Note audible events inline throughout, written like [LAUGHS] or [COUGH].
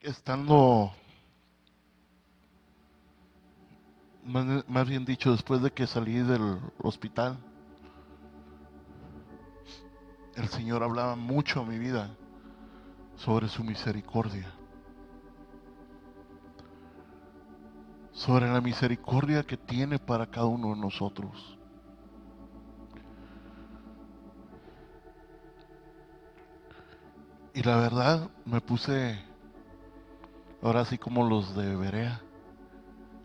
estando, más bien dicho, después de que salí del hospital, el Señor hablaba mucho a mi vida sobre su misericordia. Sobre la misericordia que tiene para cada uno de nosotros. Y la verdad me puse, ahora sí como los de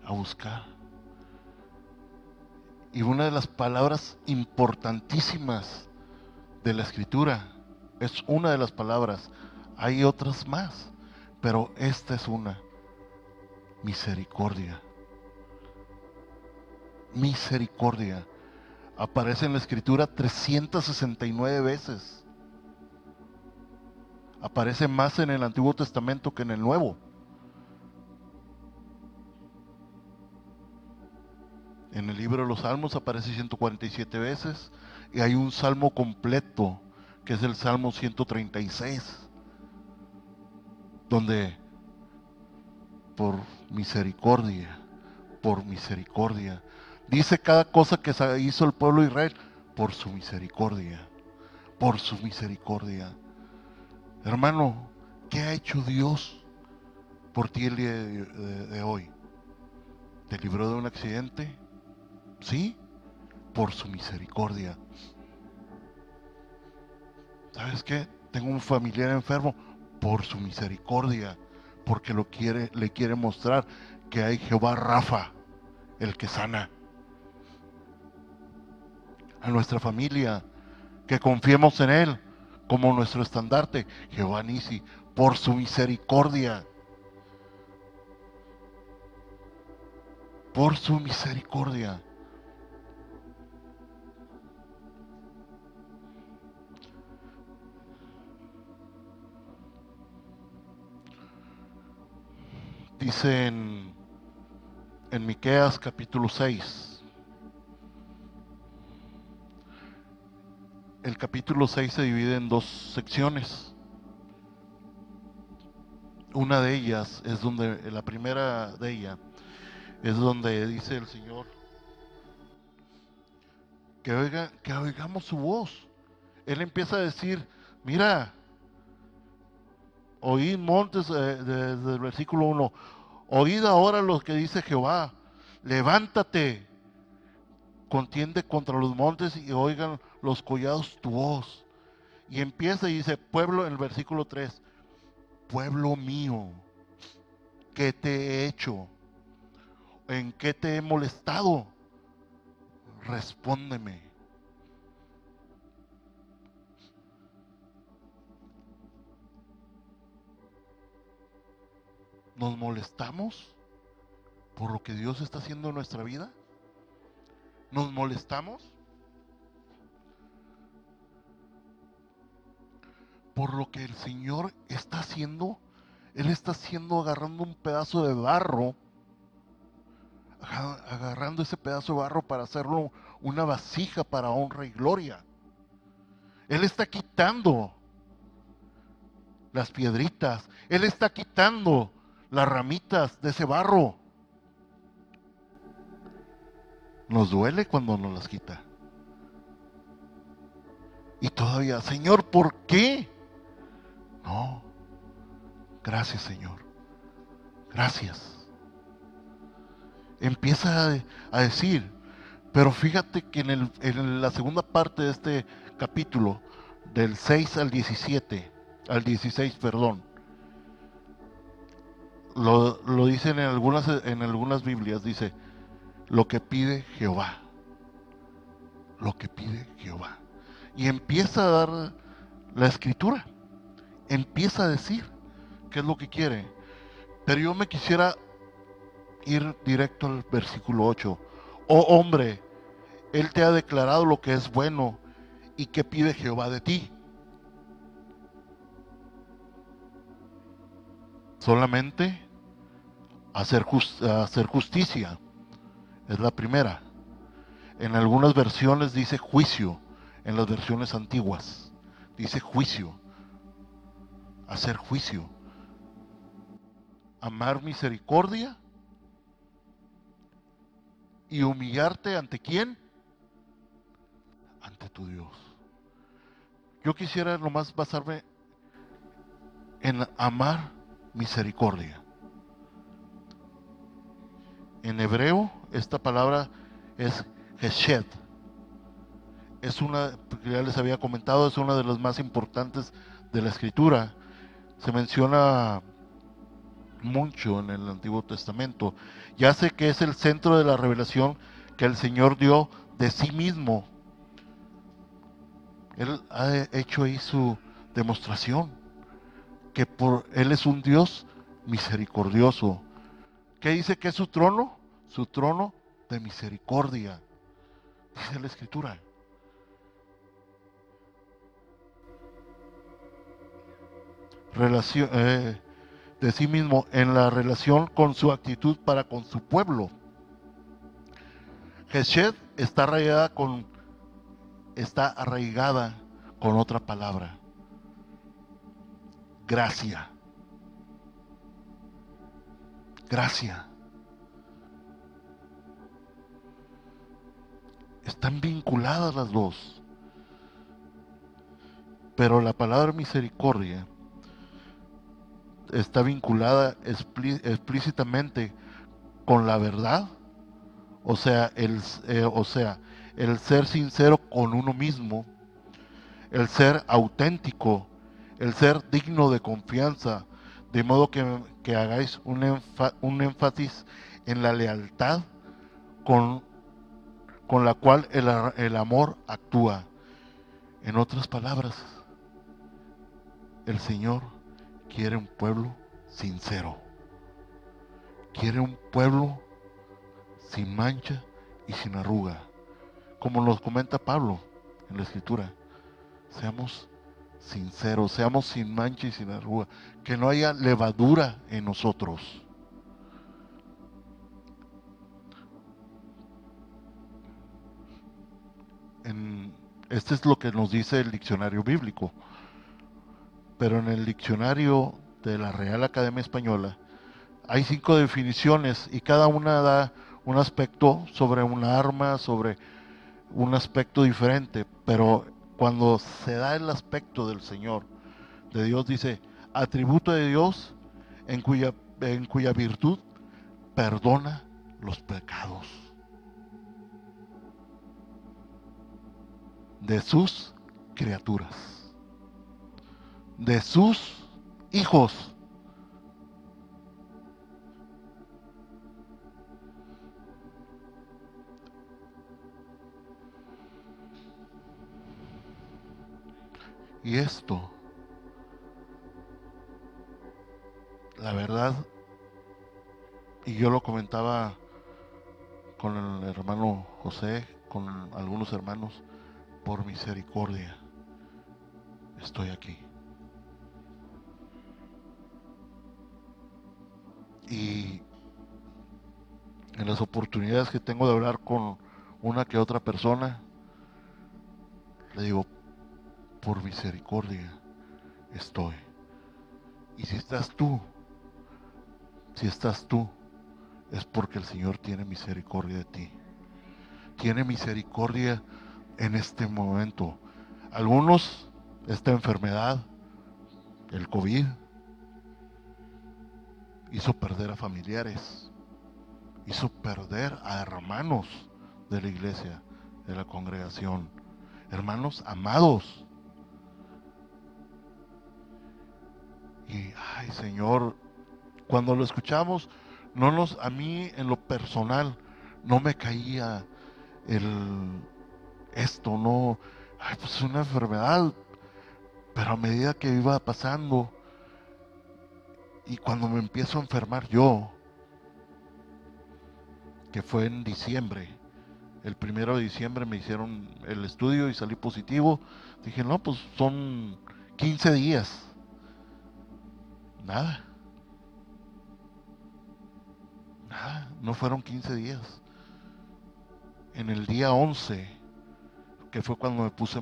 a buscar. Y una de las palabras importantísimas de la escritura es una de las palabras. Hay otras más, pero esta es una. Misericordia. Misericordia. Aparece en la escritura 369 veces aparece más en el Antiguo Testamento que en el Nuevo. En el libro de los Salmos aparece 147 veces y hay un salmo completo que es el Salmo 136, donde por misericordia, por misericordia, dice cada cosa que hizo el pueblo de Israel, por su misericordia, por su misericordia. Hermano, ¿qué ha hecho Dios por ti el día de, hoy? ¿Te libró de un accidente? Sí, por su misericordia. ¿Sabes qué? Tengo un familiar enfermo por su misericordia, porque lo quiere, le quiere mostrar que hay Jehová Rafa, el que sana. A nuestra familia, que confiemos en Él, como nuestro estandarte, Jehová Nisi, por su misericordia. Por su misericordia. Dice en, en Miqueas capítulo 6, el capítulo 6 se divide en dos secciones. Una de ellas es donde, la primera de ella, es donde dice el Señor que, oiga, que oigamos su voz. Él empieza a decir, mira, oíd montes, eh, desde el versículo 1, oíd ahora lo que dice Jehová, levántate, contiende contra los montes y oigan los collados tu voz. Y empieza y dice, pueblo, en el versículo 3, pueblo mío, ¿qué te he hecho? ¿En qué te he molestado? Respóndeme. ¿Nos molestamos por lo que Dios está haciendo en nuestra vida? ¿Nos molestamos? por lo que el Señor está haciendo. Él está haciendo, agarrando un pedazo de barro, agarrando ese pedazo de barro para hacerlo una vasija para honra y gloria. Él está quitando las piedritas, Él está quitando las ramitas de ese barro. Nos duele cuando nos las quita. Y todavía, Señor, ¿por qué? No. Gracias, Señor. Gracias. Empieza a, decir, pero fíjate que en, la segunda parte de este capítulo, del 6 al 17, al 16, perdón, lo, lo dicen en algunas, en algunas Biblias, dice, lo que pide Jehová. Lo que pide Jehová. Y empieza a dar la escritura empieza a decir qué es lo que quiere. Pero yo me quisiera ir directo al versículo 8. Oh hombre, Él te ha declarado lo que es bueno y que pide Jehová de ti. Solamente hacer, hacer justicia. Es la primera. En algunas versiones dice juicio. En las versiones antiguas dice juicio hacer juicio. amar misericordia y humillarte ante quién? Ante tu Dios. Yo quisiera nomás basarme en amar misericordia. En hebreo, esta palabra es Heshed. Es una, ya les había comentado, es una de las más importantes de la escritura. Se menciona mucho en el Antiguo Testamento. Ya sé que es el centro de la revelación que el Señor dio de sí mismo. Él ha hecho ahí su demostración, que por Él es un Dios misericordioso. ¿Qué dice que es su trono? Su trono de misericordia, dice la Escritura. Eh, de sí mismo en la relación con su actitud para con su pueblo. Geshed está arraigada con está arraigada con otra palabra. Gracia. Gracia. Están vinculadas las dos. Pero la palabra misericordia está vinculada explícitamente con la verdad, o sea, el, eh, o sea, el ser sincero con uno mismo, el ser auténtico, el ser digno de confianza, de modo que, hagáis un, un, énfasis en la lealtad con, con la cual el, el amor actúa. En otras palabras, el Señor quiere un pueblo sincero. Quiere un pueblo sin mancha y sin arruga. Como nos comenta Pablo en la escritura. Seamos sinceros, seamos sin mancha y sin arruga. Que no haya levadura en nosotros. Este es lo que nos dice el diccionario bíblico pero en el diccionario de la Real Academia Española hay cinco definiciones y cada una da un aspecto sobre una arma, sobre un aspecto diferente, pero cuando se da el aspecto del Señor, de Dios dice, atributo de Dios en cuya, en cuya virtud perdona los pecados de sus criaturas de sus hijos. Y esto, la verdad, y yo lo comentaba con el hermano José, con algunos hermanos, por misericordia, estoy aquí. y en las oportunidades que tengo de hablar con una que otra persona, le digo, por misericordia estoy. Y si estás tú, si estás tú, es porque el Señor tiene misericordia de ti. Tiene misericordia en este momento. Algunos, esta enfermedad, el COVID, hizo perder a familiares, hizo perder a hermanos de la iglesia, de la congregación, hermanos amados. Y, ay Señor, cuando lo escuchamos, no nos, a mí en lo personal, no me caía el, esto, no, ay, pues es una enfermedad, pero a medida que iba pasando, y cuando me empiezo a enfermar yo, que fue en diciembre, el primero de diciembre me hicieron el estudio y salí positivo, dije, no, pues son 15 días. Nada. Nada, no fueron 15 días. En el día 11, que fue cuando me puse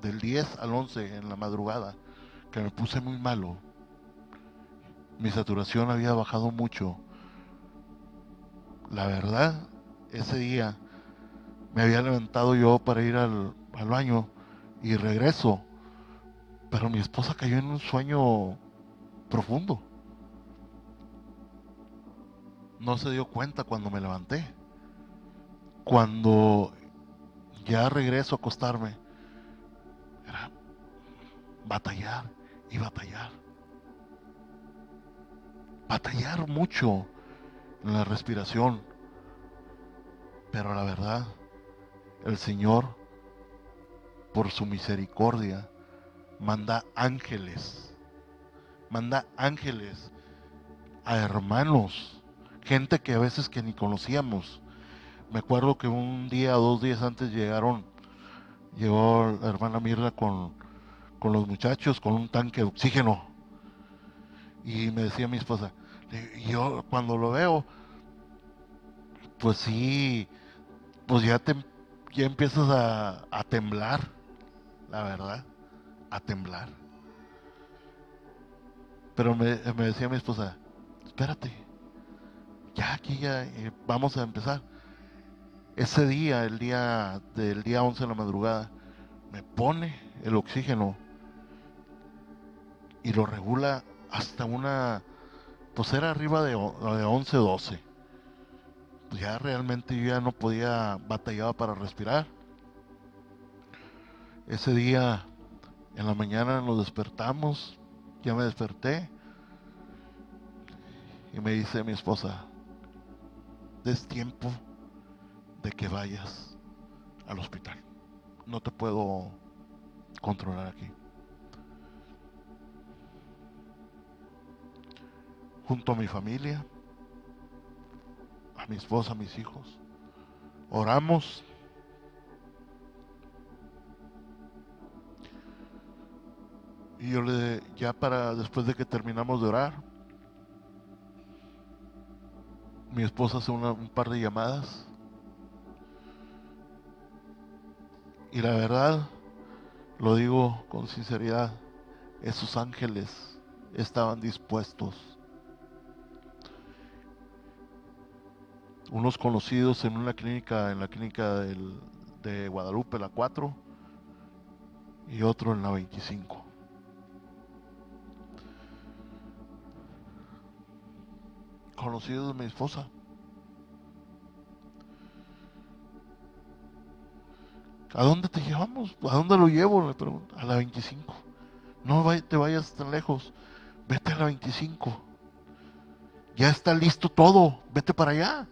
del 10 al 11 en la madrugada, que me puse muy malo mi saturación había bajado mucho. La verdad, ese día me había levantado yo para ir al, al baño y regreso, pero mi esposa cayó en un sueño profundo. No se dio cuenta cuando me levanté. Cuando ya regreso a acostarme, era batallar y batallar. Batallar mucho en la respiración. Pero la verdad, el Señor, por su misericordia, manda ángeles. Manda ángeles a hermanos, gente que a veces que ni conocíamos. Me acuerdo que un día dos días antes llegaron, llegó la hermana Mirna con, con los muchachos con un tanque de oxígeno. Y me decía mi esposa, yo cuando lo veo, pues sí, pues ya, te, ya empiezas a, a temblar, la verdad, a temblar. Pero me, me decía mi esposa, espérate, ya aquí ya eh, vamos a empezar. Ese día, el día del día 11 de la madrugada, me pone el oxígeno y lo regula hasta una, pues era arriba de, de 11, 12. Pues ya realmente yo ya no podía, batallaba para respirar. Ese día, en la mañana nos despertamos, ya me desperté y me dice mi esposa, es tiempo de que vayas al hospital. No te puedo controlar aquí. Junto a mi familia, a mi esposa, a mis hijos, oramos. Y yo le, ya para después de que terminamos de orar, mi esposa hace un par de llamadas. Y la verdad, lo digo con sinceridad, esos ángeles estaban dispuestos. Unos conocidos en una clínica, en la clínica de Guadalupe, la 4, y otro en la 25. conocido de mi esposa. ¿A dónde te llevamos? ¿A dónde lo llevo? Le pregunto. A la 25. No te vayas tan lejos. Vete a la 25. Ya está listo todo. Vete para allá.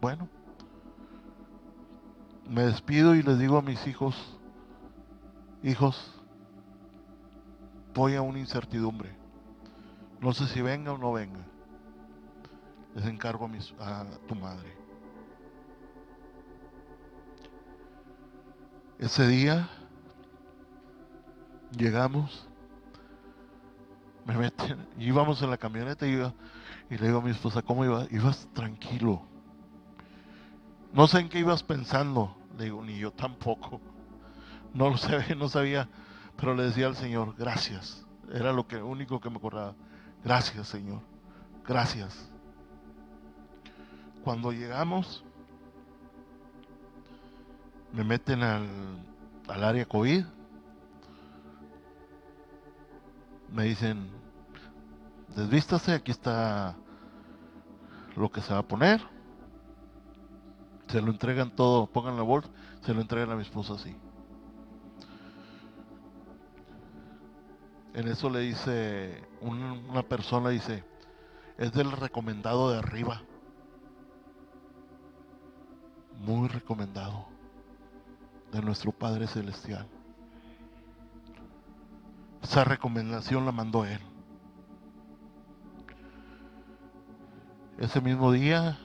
Bueno. Me despido y les digo a mis hijos, hijos, voy a una incertidumbre. No sé si venga o no venga les encargo a, a tu madre. Ese día llegamos, me meten, íbamos en la camioneta y, y le digo a mi esposa, ¿cómo ibas? Ibas tranquilo. No sé en qué ibas pensando, le digo, ni yo tampoco. No lo sé, [LAUGHS] no sabía, pero le decía al Señor, gracias. Era lo que único que me acordaba. Gracias, Señor. Gracias. Cuando llegamos, me meten al, al área COVID. Me dicen, desvístase, aquí está lo que se va a poner. Se lo entregan todo, pongan la bolsa, se lo entregan a mi esposa así. En eso le dice, una persona dice, es del recomendado de arriba muy recomendado de nuestro Padre Celestial. Esa recomendación la mandó Él. Ese mismo día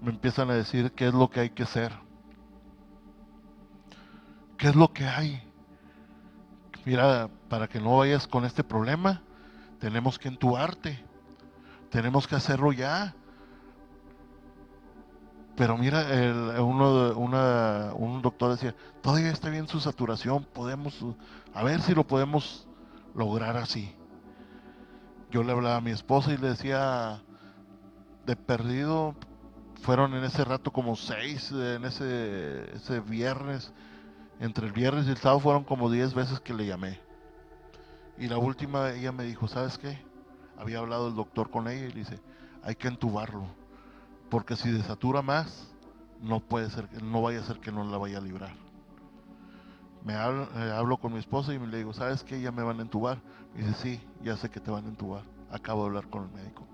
me empiezan a decir qué es lo que hay que hacer. ¿Qué es lo que hay? Mira, para que no vayas con este problema, tenemos que entubarte. Tenemos que hacerlo ya. Pero mira, el, uno, una, un doctor decía, todavía está bien su saturación, podemos, a ver si lo podemos lograr así. yo le hablaba a mi esposa y le decía, de perdido, fueron en ese rato como seis, en ese, ese viernes, entre el viernes y el sábado fueron como diez veces que le llamé. Y la última ella me dijo, ¿sabes qué? Había hablado el doctor con ella y le dice, hay que entubarlo, porque si desatura más, no puede ser, no vaya a ser que no la vaya a librar. Me hablo, eh, hablo con mi esposa y le digo, ¿sabes qué? Ya me van a entubar. Y dice, sí, ya sé que te van a entubar. Acabo de hablar con el médico.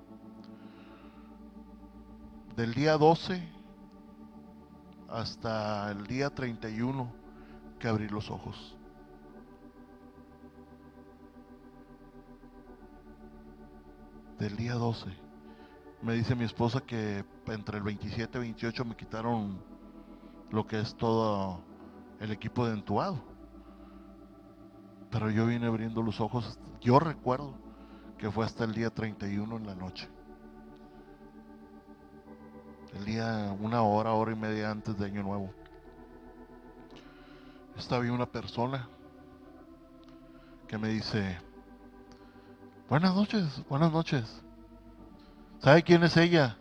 Del día 12 hasta el día 31 que abrí los ojos. Del día 12. Me dice mi esposa que entre el 27 y 28 me quitaron lo que es todo el equipo de entuado. Pero yo vine abriendo los ojos. Yo recuerdo que fue hasta el día 31 en la noche. El día, una hora, hora y media antes de Año Nuevo. Estaba una persona que me dice, buenas noches, buenas noches. ¿Sabe quién es ella?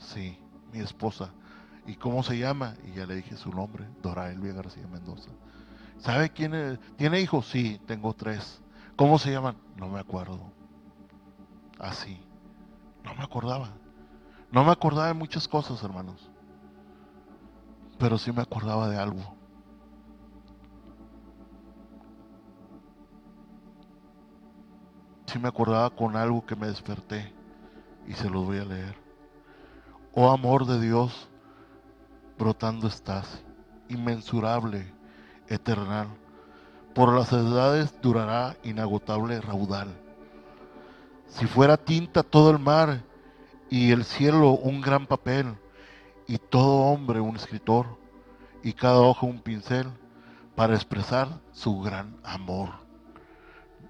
Sí, mi esposa. ¿Y cómo se llama? Y ya le dije su nombre, Dora Elvia García Mendoza. ¿Sabe quién es? ¿Tiene hijos? Sí, tengo tres. ¿Cómo se llaman? No me acuerdo. Así. No me acordaba. No me acordaba de muchas cosas, hermanos. Pero sí me acordaba de algo. Sí me acordaba con algo que me desperté y se los voy a leer. Oh amor de Dios, brotando estás, inmensurable, eternal. Por las edades durará inagotable raudal. Si fuera tinta todo el mar y el cielo un gran papel y todo hombre un escritor y cada hoja un pincel para expresar su gran amor,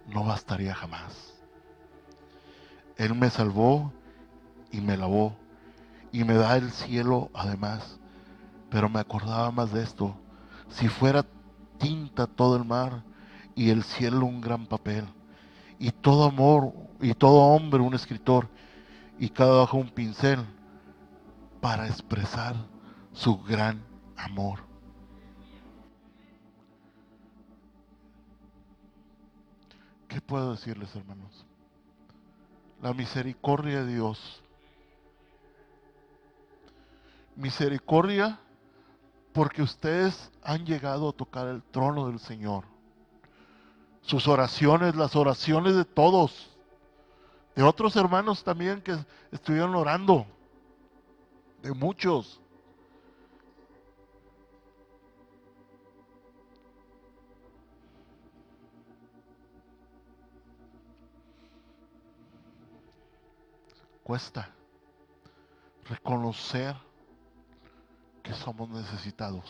no bastaría jamás. Él me salvó y me lavó y me da el cielo además. Pero me acordaba más de esto. Si fuera tinta todo el mar y el cielo un gran papel y todo amor y todo hombre un escritor y cada hoja un pincel para expresar su gran amor. ¿Qué puedo decirles, hermanos? La misericordia de Dios misericordia porque ustedes han llegado a tocar el trono del Señor. Sus oraciones, las oraciones de todos, de otros hermanos también que estuvieron orando, de muchos. Cuesta reconocer somos necesitados.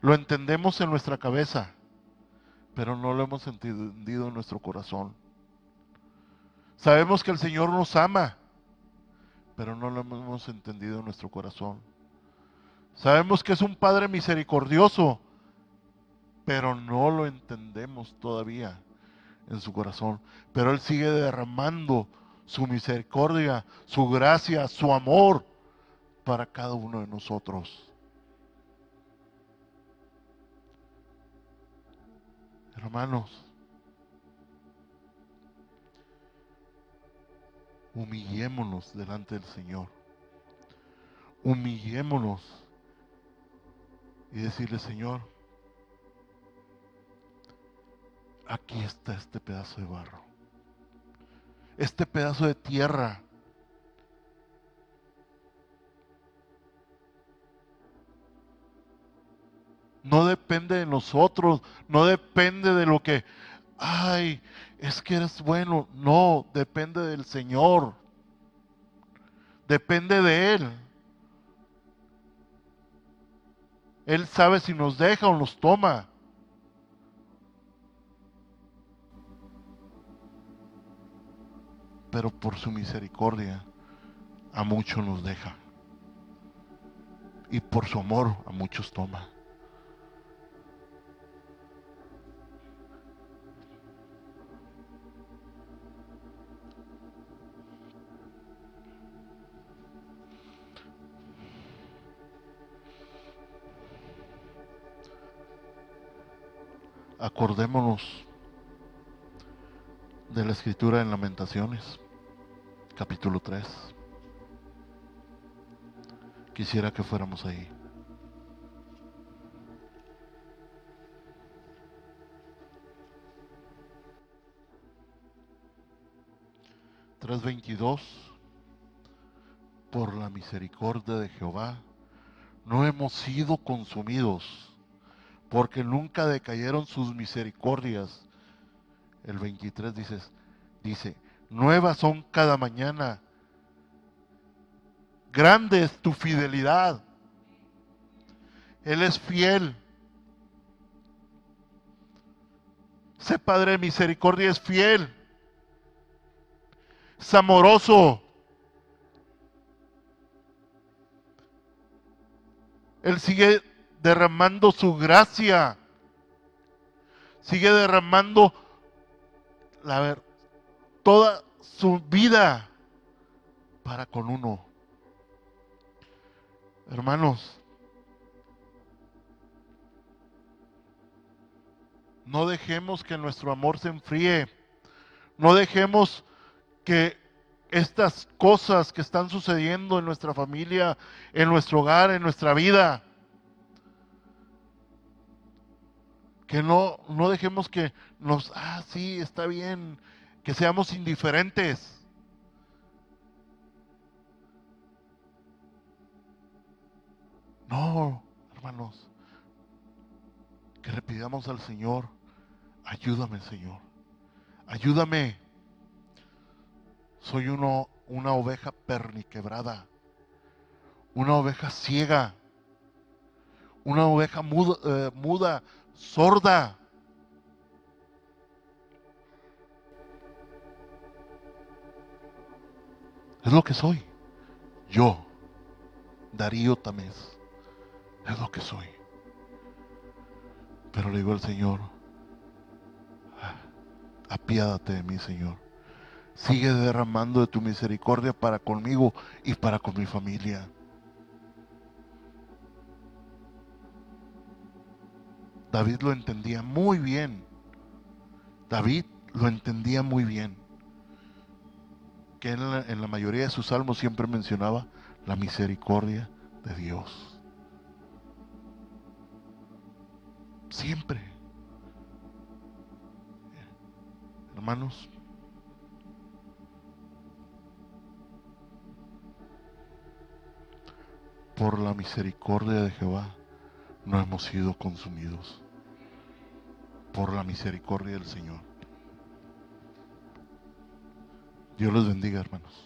Lo entendemos en nuestra cabeza, pero no lo hemos entendido en nuestro corazón. Sabemos que el Señor nos ama, pero no lo hemos entendido en nuestro corazón. Sabemos que es un Padre misericordioso, pero no lo entendemos todavía en su corazón. Pero Él sigue derramando su misericordia, su gracia, su amor para cada uno de nosotros. Hermanos, humillémonos delante del Señor. Humillémonos y decirle, Señor, aquí está este pedazo de barro, este pedazo de tierra no depende de nosotros, no depende de lo que, ay, es que eres bueno, no, depende del Señor, depende de Él. Él sabe si nos deja o nos toma. Pero por su misericordia a muchos nos deja. Y por su amor a muchos toma. Acordémonos de la escritura en Lamentaciones, capítulo 3. Quisiera que fuéramos ahí. Tres veintidós. Por la misericordia de Jehová, no hemos sido consumidos, porque nunca decayeron sus misericordias. El 23 dice, dice, nuevas son cada mañana Grande es tu fidelidad. Él es fiel. Sé Padre de misericordia, es fiel. Es amoroso. Él sigue derramando su gracia. Sigue derramando la ver, toda su vida para con uno. Hermanos, no dejemos que nuestro amor se enfríe. No dejemos que estas cosas que están sucediendo en nuestra familia, en nuestro hogar, en nuestra vida, que no, no dejemos que nos, ah, sí, está bien, que seamos indiferentes. No, hermanos, que le pidamos al Señor, ayúdame Señor, ayúdame. Soy uno, una oveja perniquebrada, una oveja ciega, una oveja muda, eh, muda sorda. Es lo que soy. Yo, Darío Tamés. Es lo que soy. Pero le digo al Señor, ah, apiádate de mí, Señor. Sigue derramando de tu misericordia para conmigo y para con mi familia. David lo entendía muy bien. David lo entendía muy bien. Que en la, en la mayoría de sus salmos siempre mencionaba la misericordia de Dios. Siempre. Hermanos, por la misericordia de Jehová no hemos sido consumidos. Por la misericordia del Señor. Dios los bendiga, hermanos.